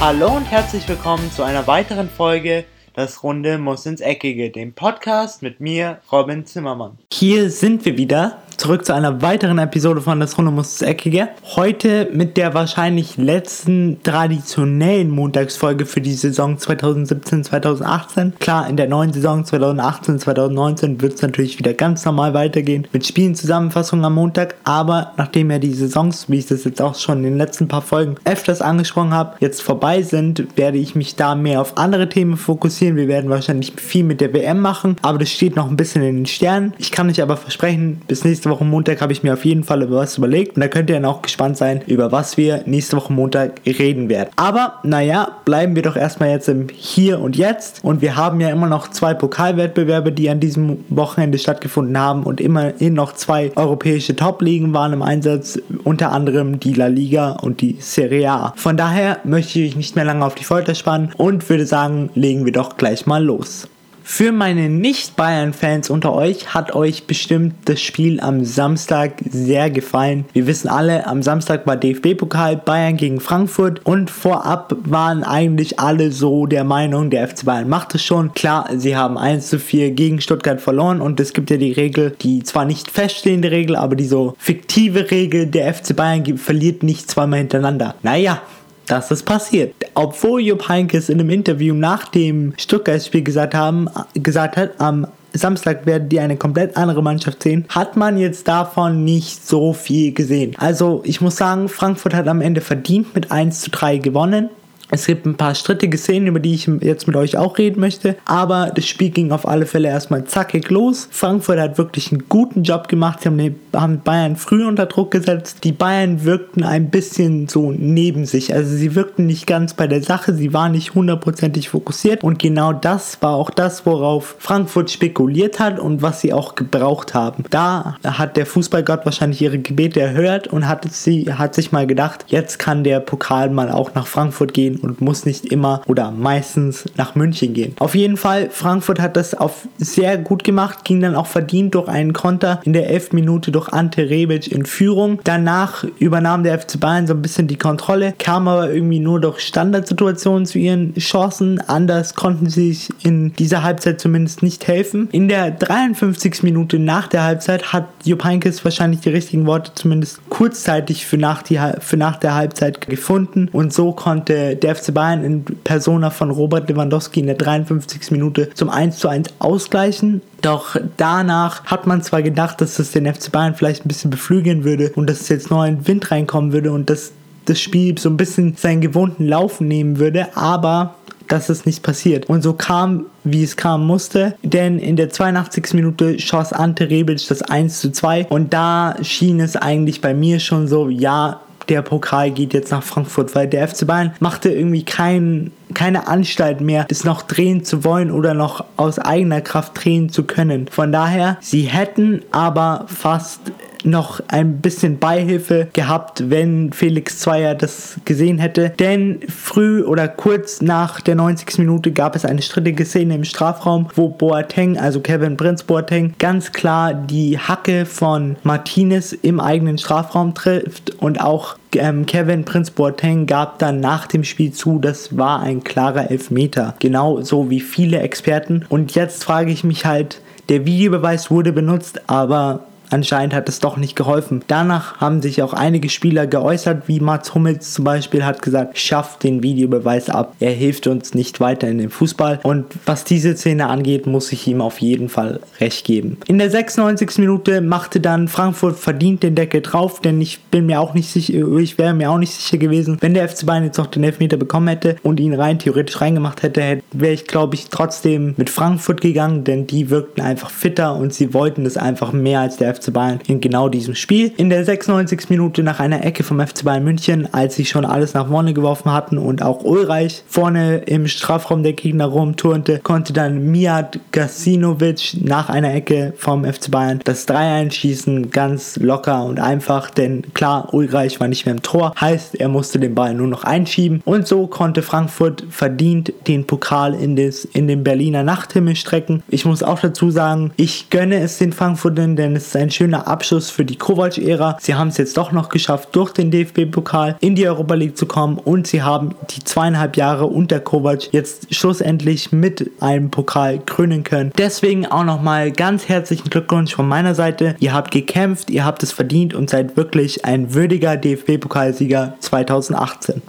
Hallo und herzlich willkommen zu einer weiteren Folge Das Runde muss ins Eckige, dem Podcast mit mir, Robin Zimmermann. Hier sind wir wieder zurück zu einer weiteren Episode von Das Runde muss ins Eckige. Heute mit der wahrscheinlich letzten traditionellen Montagsfolge für die Saison 2017-2018. Klar, in der neuen Saison 2018-2019 wird es natürlich wieder ganz normal weitergehen mit Spielenzusammenfassungen am Montag. Aber nachdem ja die Saisons, wie ich das jetzt auch schon in den letzten paar Folgen öfters angesprochen habe, jetzt vorbei sind, werde ich mich da mehr auf andere Themen fokussieren. Wir werden wahrscheinlich viel mit der WM machen, aber das steht noch ein bisschen in den Sternen. Ich kann euch aber versprechen, bis nächste nächste Woche Montag habe ich mir auf jeden Fall über was überlegt und da könnt ihr dann auch gespannt sein, über was wir nächste Woche Montag reden werden. Aber naja, bleiben wir doch erstmal jetzt im Hier und Jetzt und wir haben ja immer noch zwei Pokalwettbewerbe, die an diesem Wochenende stattgefunden haben und immerhin noch zwei europäische Top-Ligen waren im Einsatz, unter anderem die La Liga und die Serie A. Von daher möchte ich nicht mehr lange auf die Folter spannen und würde sagen, legen wir doch gleich mal los. Für meine Nicht-Bayern-Fans unter euch hat euch bestimmt das Spiel am Samstag sehr gefallen. Wir wissen alle, am Samstag war DFB-Pokal Bayern gegen Frankfurt und vorab waren eigentlich alle so der Meinung, der FC Bayern macht es schon. Klar, sie haben 1 zu 4 gegen Stuttgart verloren und es gibt ja die Regel, die zwar nicht feststehende Regel, aber die so fiktive Regel, der FC Bayern verliert nicht zweimal hintereinander. Naja, das ist passiert. Obwohl Jupp Heynckes in einem Interview nach dem Stuttgart-Spiel gesagt, gesagt hat, am Samstag werden die eine komplett andere Mannschaft sehen, hat man jetzt davon nicht so viel gesehen. Also ich muss sagen, Frankfurt hat am Ende verdient mit 1 zu 3 gewonnen. Es gibt ein paar strittige Szenen, über die ich jetzt mit euch auch reden möchte, aber das Spiel ging auf alle Fälle erstmal zackig los. Frankfurt hat wirklich einen guten Job gemacht. Sie haben, Bayern früh unter Druck gesetzt. Die Bayern wirkten ein bisschen so neben sich. Also sie wirkten nicht ganz bei der Sache, sie waren nicht hundertprozentig fokussiert und genau das war auch das, worauf Frankfurt spekuliert hat und was sie auch gebraucht haben. Da hat der Fußballgott wahrscheinlich ihre Gebete erhört und hat, sie, hat sich mal gedacht, jetzt kann der Pokal mal auch nach Frankfurt gehen und muss nicht immer oder meistens nach München gehen. Auf jeden Fall, Frankfurt hat das auf sehr gut gemacht, ging dann auch verdient durch einen Konter in der 11. Minute durch Ante Rebic in Führung. Danach übernahm der FC Bayern so ein bisschen die Kontrolle, kam aber irgendwie nur durch Standardsituationen zu ihren Chancen. Anders konnten sie sich in dieser Halbzeit zumindest nicht helfen. In der 53. Minute nach der Halbzeit hat Jupp Heynckes wahrscheinlich die richtigen Worte zumindest kurzzeitig für nach, die, für nach der Halbzeit gefunden und so konnte der der FC Bayern in Persona von Robert Lewandowski in der 53. Minute zum 1 zu 1 ausgleichen. Doch danach hat man zwar gedacht, dass das den FC Bayern vielleicht ein bisschen beflügeln würde und dass jetzt neuen Wind reinkommen würde und dass das Spiel so ein bisschen seinen gewohnten Laufen nehmen würde, aber das ist nicht passiert. Und so kam, wie es kam musste, denn in der 82. Minute schoss Ante Rebic das 1 zu 2 und da schien es eigentlich bei mir schon so, ja, der Pokal geht jetzt nach Frankfurt, weil der FC Bayern machte irgendwie kein, keine Anstalt mehr, es noch drehen zu wollen oder noch aus eigener Kraft drehen zu können. Von daher, sie hätten aber fast noch ein bisschen Beihilfe gehabt, wenn Felix Zweier das gesehen hätte. Denn früh oder kurz nach der 90. Minute gab es eine strittige Szene im Strafraum, wo Boateng, also Kevin Prince Boateng, ganz klar die Hacke von Martinez im eigenen Strafraum trifft und auch ähm, Kevin Prince Boateng gab dann nach dem Spiel zu, das war ein klarer Elfmeter. Genauso wie viele Experten. Und jetzt frage ich mich halt, der Videobeweis wurde benutzt, aber Anscheinend hat es doch nicht geholfen. Danach haben sich auch einige Spieler geäußert, wie Mats Hummels zum Beispiel hat gesagt, schafft den Videobeweis ab. Er hilft uns nicht weiter in dem Fußball. Und was diese Szene angeht, muss ich ihm auf jeden Fall recht geben. In der 96. Minute machte dann Frankfurt verdient den Deckel drauf, denn ich bin mir auch nicht sicher, ich wäre mir auch nicht sicher gewesen, wenn der FC Bayern jetzt noch den Elfmeter bekommen hätte und ihn rein theoretisch reingemacht hätte, wäre ich glaube ich trotzdem mit Frankfurt gegangen, denn die wirkten einfach fitter und sie wollten das einfach mehr als der FC FC Bayern in genau diesem Spiel. In der 96. Minute nach einer Ecke vom FC Bayern München, als sie schon alles nach vorne geworfen hatten und auch Ulreich vorne im Strafraum der Gegner rumturnte, konnte dann Mijat Gasinovic nach einer Ecke vom FC Bayern das 3-1 schießen, ganz locker und einfach, denn klar, Ulreich war nicht mehr im Tor, heißt, er musste den Ball nur noch einschieben und so konnte Frankfurt verdient den Pokal in, des, in den Berliner Nachthimmel strecken. Ich muss auch dazu sagen, ich gönne es den Frankfurtern, denn es ist ein ein schöner Abschluss für die Kovac-Ära. Sie haben es jetzt doch noch geschafft, durch den DFB-Pokal in die Europa League zu kommen und sie haben die zweieinhalb Jahre unter Kovac jetzt schlussendlich mit einem Pokal krönen können. Deswegen auch nochmal ganz herzlichen Glückwunsch von meiner Seite. Ihr habt gekämpft, ihr habt es verdient und seid wirklich ein würdiger DFB-Pokalsieger 2018.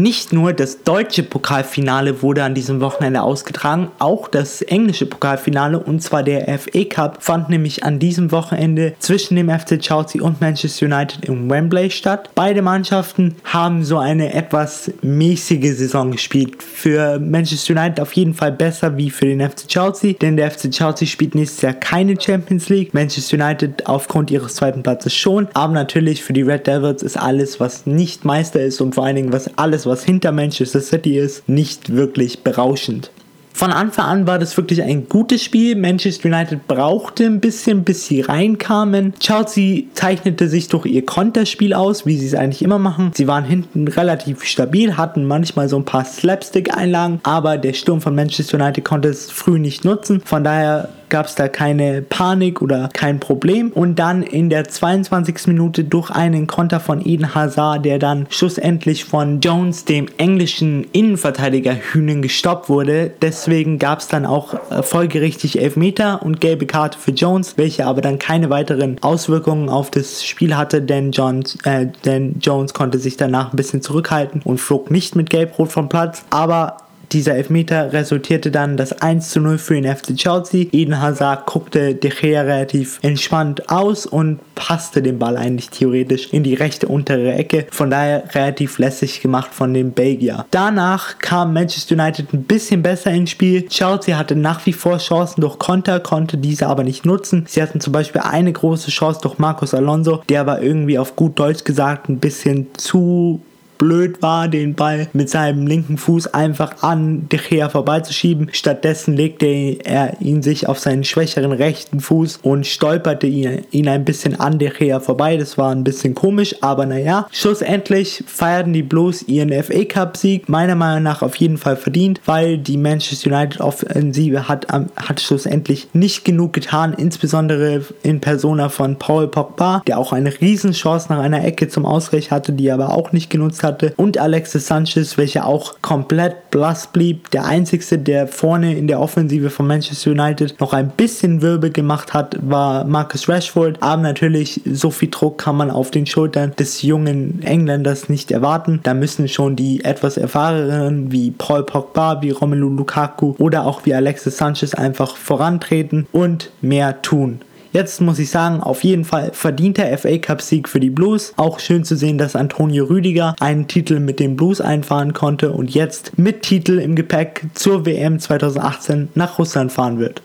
Nicht nur das deutsche Pokalfinale wurde an diesem Wochenende ausgetragen, auch das englische Pokalfinale und zwar der FA Cup fand nämlich an diesem Wochenende zwischen dem FC Chelsea und Manchester United im Wembley statt. Beide Mannschaften haben so eine etwas mäßige Saison gespielt. Für Manchester United auf jeden Fall besser wie für den FC Chelsea, denn der FC Chelsea spielt nächstes Jahr keine Champions League, Manchester United aufgrund ihres zweiten Platzes schon, aber natürlich für die Red Devils ist alles, was nicht Meister ist und vor allen Dingen was alles, was hinter Manchester City ist, nicht wirklich berauschend. Von Anfang an war das wirklich ein gutes Spiel. Manchester United brauchte ein bisschen, bis sie reinkamen. Chelsea zeichnete sich durch ihr Konterspiel aus, wie sie es eigentlich immer machen. Sie waren hinten relativ stabil, hatten manchmal so ein paar Slapstick-Einlagen, aber der Sturm von Manchester United konnte es früh nicht nutzen. Von daher gab es da keine Panik oder kein Problem. Und dann in der 22. Minute durch einen Konter von Eden Hazard, der dann schlussendlich von Jones, dem englischen Innenverteidiger Hühnen, gestoppt wurde. Deswegen gab es dann auch folgerichtig Elfmeter und gelbe Karte für Jones, welche aber dann keine weiteren Auswirkungen auf das Spiel hatte, denn, Jones, äh, denn Jones konnte sich danach ein bisschen zurückhalten und flog nicht mit Gelb-Rot vom Platz. Aber dieser Elfmeter resultierte dann das 1 zu 0 für den FC Chelsea. Eden Hazard guckte De Gea relativ entspannt aus und passte den Ball eigentlich theoretisch in die rechte untere Ecke. Von daher relativ lässig gemacht von dem Belgier. Danach kam Manchester United ein bisschen besser ins Spiel. Chelsea hatte nach wie vor Chancen durch Konter, konnte diese aber nicht nutzen. Sie hatten zum Beispiel eine große Chance durch Marcos Alonso, der aber irgendwie auf gut Deutsch gesagt ein bisschen zu blöd war, den Ball mit seinem linken Fuß einfach an De Gea vorbeizuschieben. Stattdessen legte er ihn sich auf seinen schwächeren rechten Fuß und stolperte ihn, ihn ein bisschen an De Gea vorbei. Das war ein bisschen komisch, aber naja. Schlussendlich feierten die Blues ihren FA Cup Sieg, meiner Meinung nach auf jeden Fall verdient, weil die Manchester United Offensive hat, hat schlussendlich nicht genug getan, insbesondere in Persona von Paul Pogba, der auch eine Riesenchance nach einer Ecke zum Ausgleich hatte, die er aber auch nicht genutzt hat hatte und Alexis Sanchez, welcher auch komplett blass blieb. Der einzige, der vorne in der Offensive von Manchester United noch ein bisschen Wirbel gemacht hat, war Marcus Rashford. Aber natürlich, so viel Druck kann man auf den Schultern des jungen Engländers nicht erwarten. Da müssen schon die etwas erfahrenen wie Paul Pogba, wie Romelu Lukaku oder auch wie Alexis Sanchez einfach vorantreten und mehr tun. Jetzt muss ich sagen, auf jeden Fall verdienter FA Cup Sieg für die Blues. Auch schön zu sehen, dass Antonio Rüdiger einen Titel mit den Blues einfahren konnte und jetzt mit Titel im Gepäck zur WM 2018 nach Russland fahren wird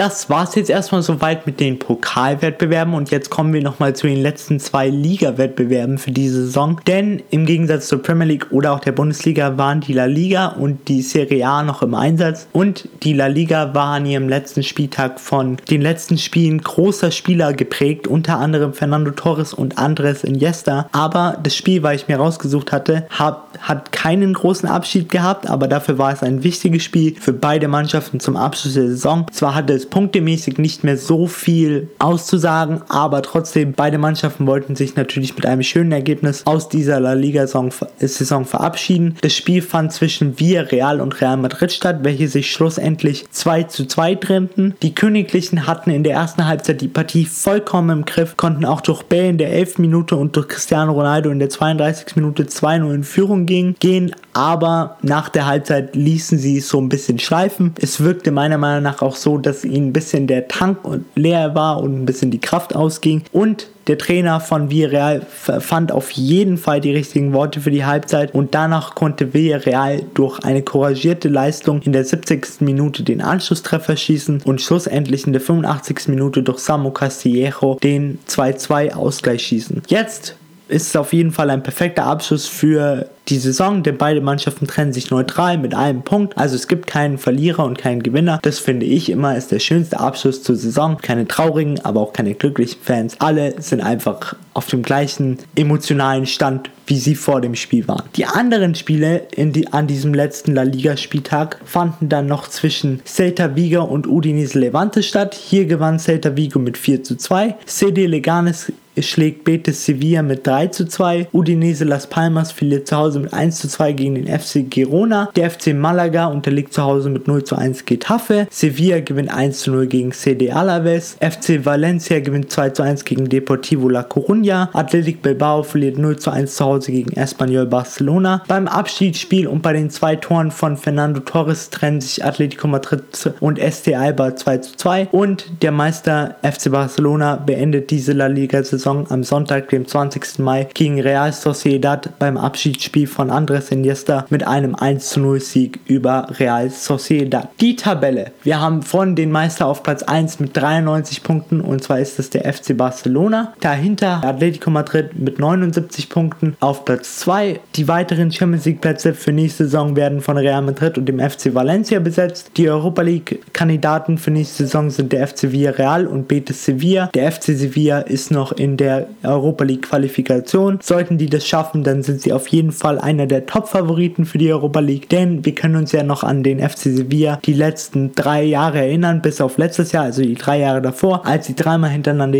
das war es jetzt erstmal soweit mit den Pokalwettbewerben und jetzt kommen wir nochmal zu den letzten zwei Liga-Wettbewerben für diese Saison. Denn im Gegensatz zur Premier League oder auch der Bundesliga waren die La Liga und die Serie A noch im Einsatz und die La Liga war an ihrem letzten Spieltag von den letzten Spielen großer Spieler geprägt, unter anderem Fernando Torres und Andres Iniesta. Aber das Spiel, weil ich mir rausgesucht hatte, hab, hat keinen großen Abschied gehabt, aber dafür war es ein wichtiges Spiel für beide Mannschaften zum Abschluss der Saison. Zwar hatte es punktemäßig nicht mehr so viel auszusagen, aber trotzdem, beide Mannschaften wollten sich natürlich mit einem schönen Ergebnis aus dieser La Liga-Saison verabschieden. Das Spiel fand zwischen Villarreal und Real Madrid statt, welche sich schlussendlich 2 zu 2 trennten. Die Königlichen hatten in der ersten Halbzeit die Partie vollkommen im Griff, konnten auch durch Bale in der 11. Minute und durch Cristiano Ronaldo in der 32. Minute 2-0 in Führung gehen, gehen, aber nach der Halbzeit ließen sie es so ein bisschen schleifen. Es wirkte meiner Meinung nach auch so, dass ihnen ein bisschen der Tank leer war und ein bisschen die Kraft ausging. Und der Trainer von Villarreal fand auf jeden Fall die richtigen Worte für die Halbzeit und danach konnte Villarreal durch eine couragierte Leistung in der 70. Minute den Anschlusstreffer schießen und schlussendlich in der 85. Minute durch Samu Castillejo den 2-2 Ausgleich schießen. Jetzt ist es auf jeden Fall ein perfekter Abschluss für die Saison, denn beide Mannschaften trennen sich neutral mit einem Punkt. Also es gibt keinen Verlierer und keinen Gewinner. Das finde ich immer ist der schönste Abschluss zur Saison. Keine traurigen, aber auch keine glücklichen Fans. Alle sind einfach auf dem gleichen emotionalen Stand, wie sie vor dem Spiel waren. Die anderen Spiele die, an diesem letzten La Liga-Spieltag fanden dann noch zwischen Celta Vigo und Udinese Levante statt. Hier gewann Celta Vigo mit 4 zu 2. CD Leganes schlägt Betis Sevilla mit 3 zu 2. Udinese Las Palmas verliert zu Hause mit 1 zu 2 gegen den FC Girona. Der FC Malaga unterliegt zu Hause mit 0 zu 1 Getafe. Sevilla gewinnt 1 zu 0 gegen CD Alaves. FC Valencia gewinnt 2 zu 1 gegen Deportivo La Coruña. Athletic Bilbao verliert 0 zu 1 zu Hause gegen Espanyol Barcelona. Beim Abschiedsspiel und bei den zwei Toren von Fernando Torres trennen sich Atletico Madrid und ST Alba 2 zu 2. Und der Meister FC Barcelona beendet diese La Liga-Saison Saison am Sonntag, dem 20. Mai, gegen Real Sociedad beim Abschiedsspiel von Andres Iniesta mit einem 1-0 Sieg über Real Sociedad. Die Tabelle. Wir haben von den Meister auf Platz 1 mit 93 Punkten und zwar ist es der FC Barcelona. Dahinter Atletico Madrid mit 79 Punkten auf Platz 2. Die weiteren Champions League Plätze für nächste Saison werden von Real Madrid und dem FC Valencia besetzt. Die Europa League Kandidaten für nächste Saison sind der FC Villarreal und Betis Sevilla. Der FC Sevilla ist noch in der Europa League Qualifikation. Sollten die das schaffen, dann sind sie auf jeden Fall einer der Top-Favoriten für die Europa League, denn wir können uns ja noch an den FC Sevilla die letzten drei Jahre erinnern, bis auf letztes Jahr, also die drei Jahre davor, als sie dreimal hintereinander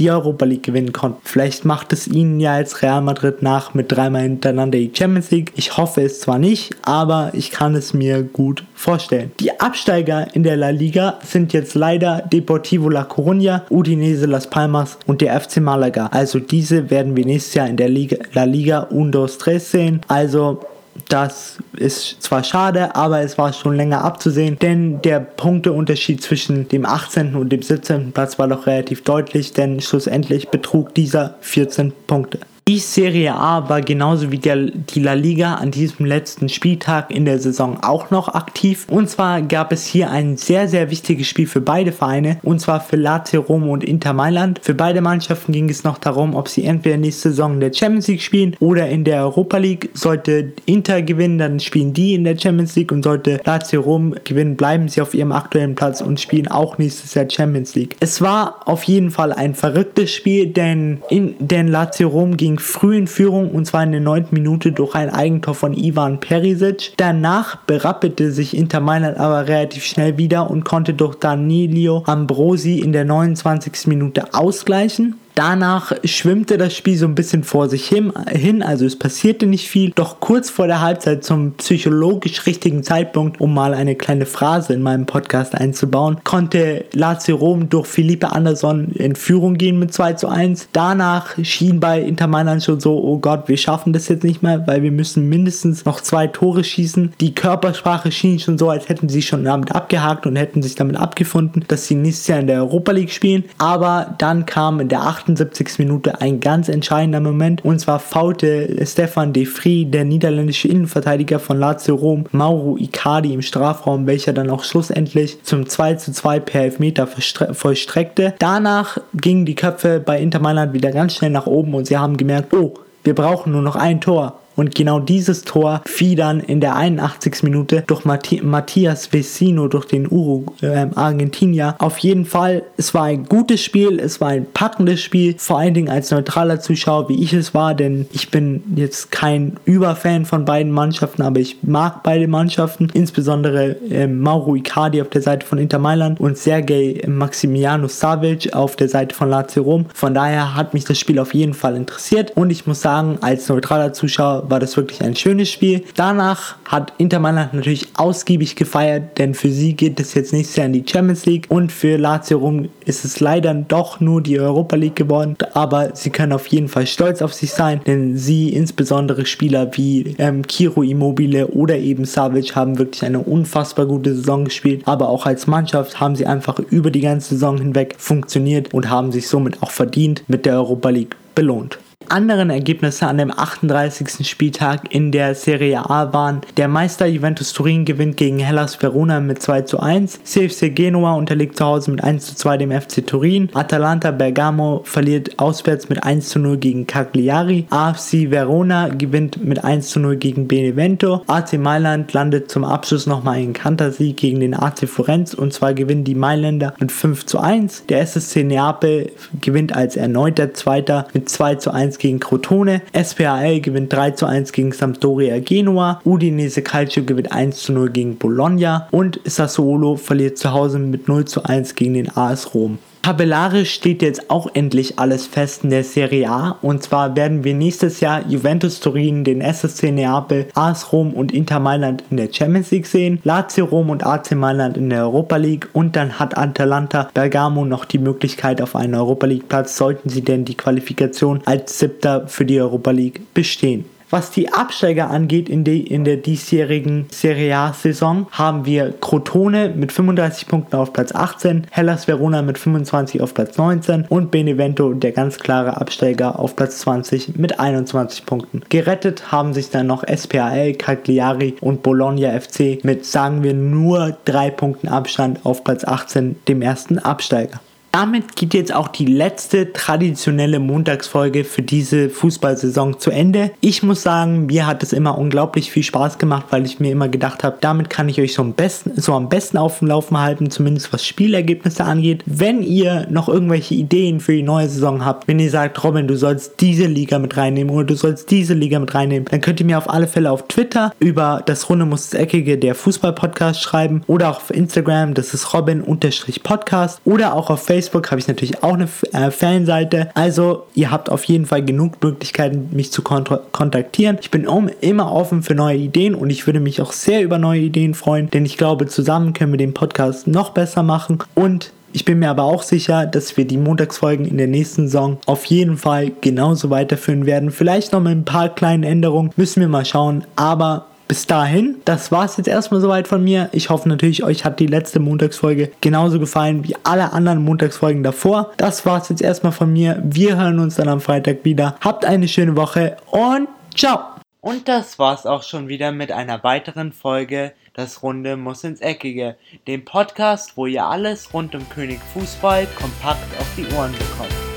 die Europa League gewinnen konnten. Vielleicht macht es ihnen ja jetzt Real Madrid nach mit dreimal hintereinander die Champions League. Ich hoffe es zwar nicht, aber ich kann es mir gut vorstellen. Die Absteiger in der La Liga sind jetzt leider Deportivo La Coruña, Udinese Las Palmas und der FC Malaga. Also diese werden wir nächstes Jahr in der Liga, La Liga 1, 2, 3 sehen. Also das ist zwar schade, aber es war schon länger abzusehen, denn der Punkteunterschied zwischen dem 18. und dem 17. Platz war doch relativ deutlich, denn schlussendlich betrug dieser 14 Punkte. Die Serie A war genauso wie der, die La Liga an diesem letzten Spieltag in der Saison auch noch aktiv. Und zwar gab es hier ein sehr, sehr wichtiges Spiel für beide Vereine. Und zwar für Lazio Rom und Inter Mailand. Für beide Mannschaften ging es noch darum, ob sie entweder nächste Saison in der Champions League spielen oder in der Europa League. Sollte Inter gewinnen, dann spielen die in der Champions League. Und sollte Lazio Rom gewinnen, bleiben sie auf ihrem aktuellen Platz und spielen auch nächstes Jahr Champions League. Es war auf jeden Fall ein verrücktes Spiel, denn, in, denn Lazio Rom ging früh in Führung und zwar in der 9. Minute durch ein Eigentor von Ivan Perisic. Danach berappelte sich Inter Mailand aber relativ schnell wieder und konnte durch Danilo Ambrosi in der 29. Minute ausgleichen. Danach schwimmte das Spiel so ein bisschen vor sich hin, also es passierte nicht viel. Doch kurz vor der Halbzeit zum psychologisch richtigen Zeitpunkt, um mal eine kleine Phrase in meinem Podcast einzubauen, konnte Lazio Rom durch Felipe Anderson in Führung gehen mit 2 zu 1. Danach schien bei Inter Mailand schon so, oh Gott, wir schaffen das jetzt nicht mehr, weil wir müssen mindestens noch zwei Tore schießen. Die Körpersprache schien schon so, als hätten sie schon damit abgehakt und hätten sich damit abgefunden, dass sie nächstes Jahr in der Europa League spielen. Aber dann kam in der 8 78. Minute ein ganz entscheidender Moment. Und zwar faulte Stefan De Vries, der niederländische Innenverteidiger von Lazio Rom, Mauro Icardi im Strafraum, welcher dann auch schlussendlich zum 2 zu 2 per Elfmeter vollstreckte. Danach gingen die Köpfe bei Inter Mailand wieder ganz schnell nach oben und sie haben gemerkt, oh, wir brauchen nur noch ein Tor. Und genau dieses Tor fiel dann in der 81. Minute durch Matthias Vecino, durch den Uru äh, Argentinier. Auf jeden Fall, es war ein gutes Spiel, es war ein packendes Spiel, vor allen Dingen als neutraler Zuschauer, wie ich es war, denn ich bin jetzt kein Überfan von beiden Mannschaften, aber ich mag beide Mannschaften, insbesondere äh, Mauro Icardi auf der Seite von Inter Mailand und Sergej Maximiano Savic auf der Seite von Lazio Rom. Von daher hat mich das Spiel auf jeden Fall interessiert und ich muss sagen, als neutraler Zuschauer war das wirklich ein schönes Spiel. Danach hat Inter Mailand natürlich ausgiebig gefeiert, denn für sie geht es jetzt nächstes Jahr in die Champions League und für Lazio Rom ist es leider doch nur die Europa League geworden, aber sie können auf jeden Fall stolz auf sich sein, denn sie, insbesondere Spieler wie ähm, Kiro Immobile oder eben Savic, haben wirklich eine unfassbar gute Saison gespielt, aber auch als Mannschaft haben sie einfach über die ganze Saison hinweg funktioniert und haben sich somit auch verdient mit der Europa League belohnt. Anderen Ergebnisse an dem 38. Spieltag in der Serie A waren, der Meister Juventus Turin gewinnt gegen Hellas Verona mit 2 zu 1, CFC Genua unterliegt zu Hause mit 1 zu 2 dem FC Turin, Atalanta Bergamo verliert auswärts mit 1 zu 0 gegen Cagliari, AFC Verona gewinnt mit 1 zu 0 gegen Benevento, AC Mailand landet zum Abschluss nochmal in Kantersieg gegen den AC Florenz und zwar gewinnen die Mailänder mit 5 zu 1, der SSC Neapel gewinnt als erneuter Zweiter mit 2 zu 1 gegen Crotone, SPAL gewinnt 3 zu 1 gegen Sampdoria Genua, Udinese Calcio gewinnt 1 zu 0 gegen Bologna. Und Sassuolo verliert zu Hause mit 0 zu 1 gegen den AS Rom. Tabellarisch steht jetzt auch endlich alles fest in der Serie A. Und zwar werden wir nächstes Jahr Juventus Turin, den SSC Neapel, AS Rom und Inter Mailand in der Champions League sehen, Lazio Rom und AC Mailand in der Europa League. Und dann hat Atalanta Bergamo noch die Möglichkeit auf einen Europa League Platz, sollten sie denn die Qualifikation als Siebter für die Europa League bestehen. Was die Absteiger angeht in, die, in der diesjährigen Serie A-Saison, haben wir Crotone mit 35 Punkten auf Platz 18, Hellas Verona mit 25 auf Platz 19 und Benevento, der ganz klare Absteiger, auf Platz 20 mit 21 Punkten. Gerettet haben sich dann noch SPAL, Cagliari und Bologna FC mit, sagen wir, nur drei Punkten Abstand auf Platz 18, dem ersten Absteiger. Damit geht jetzt auch die letzte traditionelle Montagsfolge für diese Fußballsaison zu Ende. Ich muss sagen, mir hat es immer unglaublich viel Spaß gemacht, weil ich mir immer gedacht habe, damit kann ich euch so am besten, so am besten auf dem Laufen halten, zumindest was Spielergebnisse angeht. Wenn ihr noch irgendwelche Ideen für die neue Saison habt, wenn ihr sagt, Robin, du sollst diese Liga mit reinnehmen oder du sollst diese Liga mit reinnehmen, dann könnt ihr mir auf alle Fälle auf Twitter über das Runde muss Eckige der Fußball-Podcast schreiben oder auch auf Instagram, das ist Robin-Podcast oder auch auf Facebook Facebook habe ich natürlich auch eine äh, Fanseite. Also ihr habt auf jeden Fall genug Möglichkeiten, mich zu kontaktieren. Ich bin immer offen für neue Ideen und ich würde mich auch sehr über neue Ideen freuen, denn ich glaube, zusammen können wir den Podcast noch besser machen und ich bin mir aber auch sicher, dass wir die Montagsfolgen in der nächsten Saison auf jeden Fall genauso weiterführen werden. Vielleicht noch mit ein paar kleinen Änderungen, müssen wir mal schauen. Aber bis dahin, das war es jetzt erstmal soweit von mir. Ich hoffe natürlich, euch hat die letzte Montagsfolge genauso gefallen wie alle anderen Montagsfolgen davor. Das war es jetzt erstmal von mir. Wir hören uns dann am Freitag wieder. Habt eine schöne Woche und ciao! Und das war's auch schon wieder mit einer weiteren Folge Das Runde muss ins Eckige, dem Podcast, wo ihr alles rund um König Fußball kompakt auf die Ohren bekommt.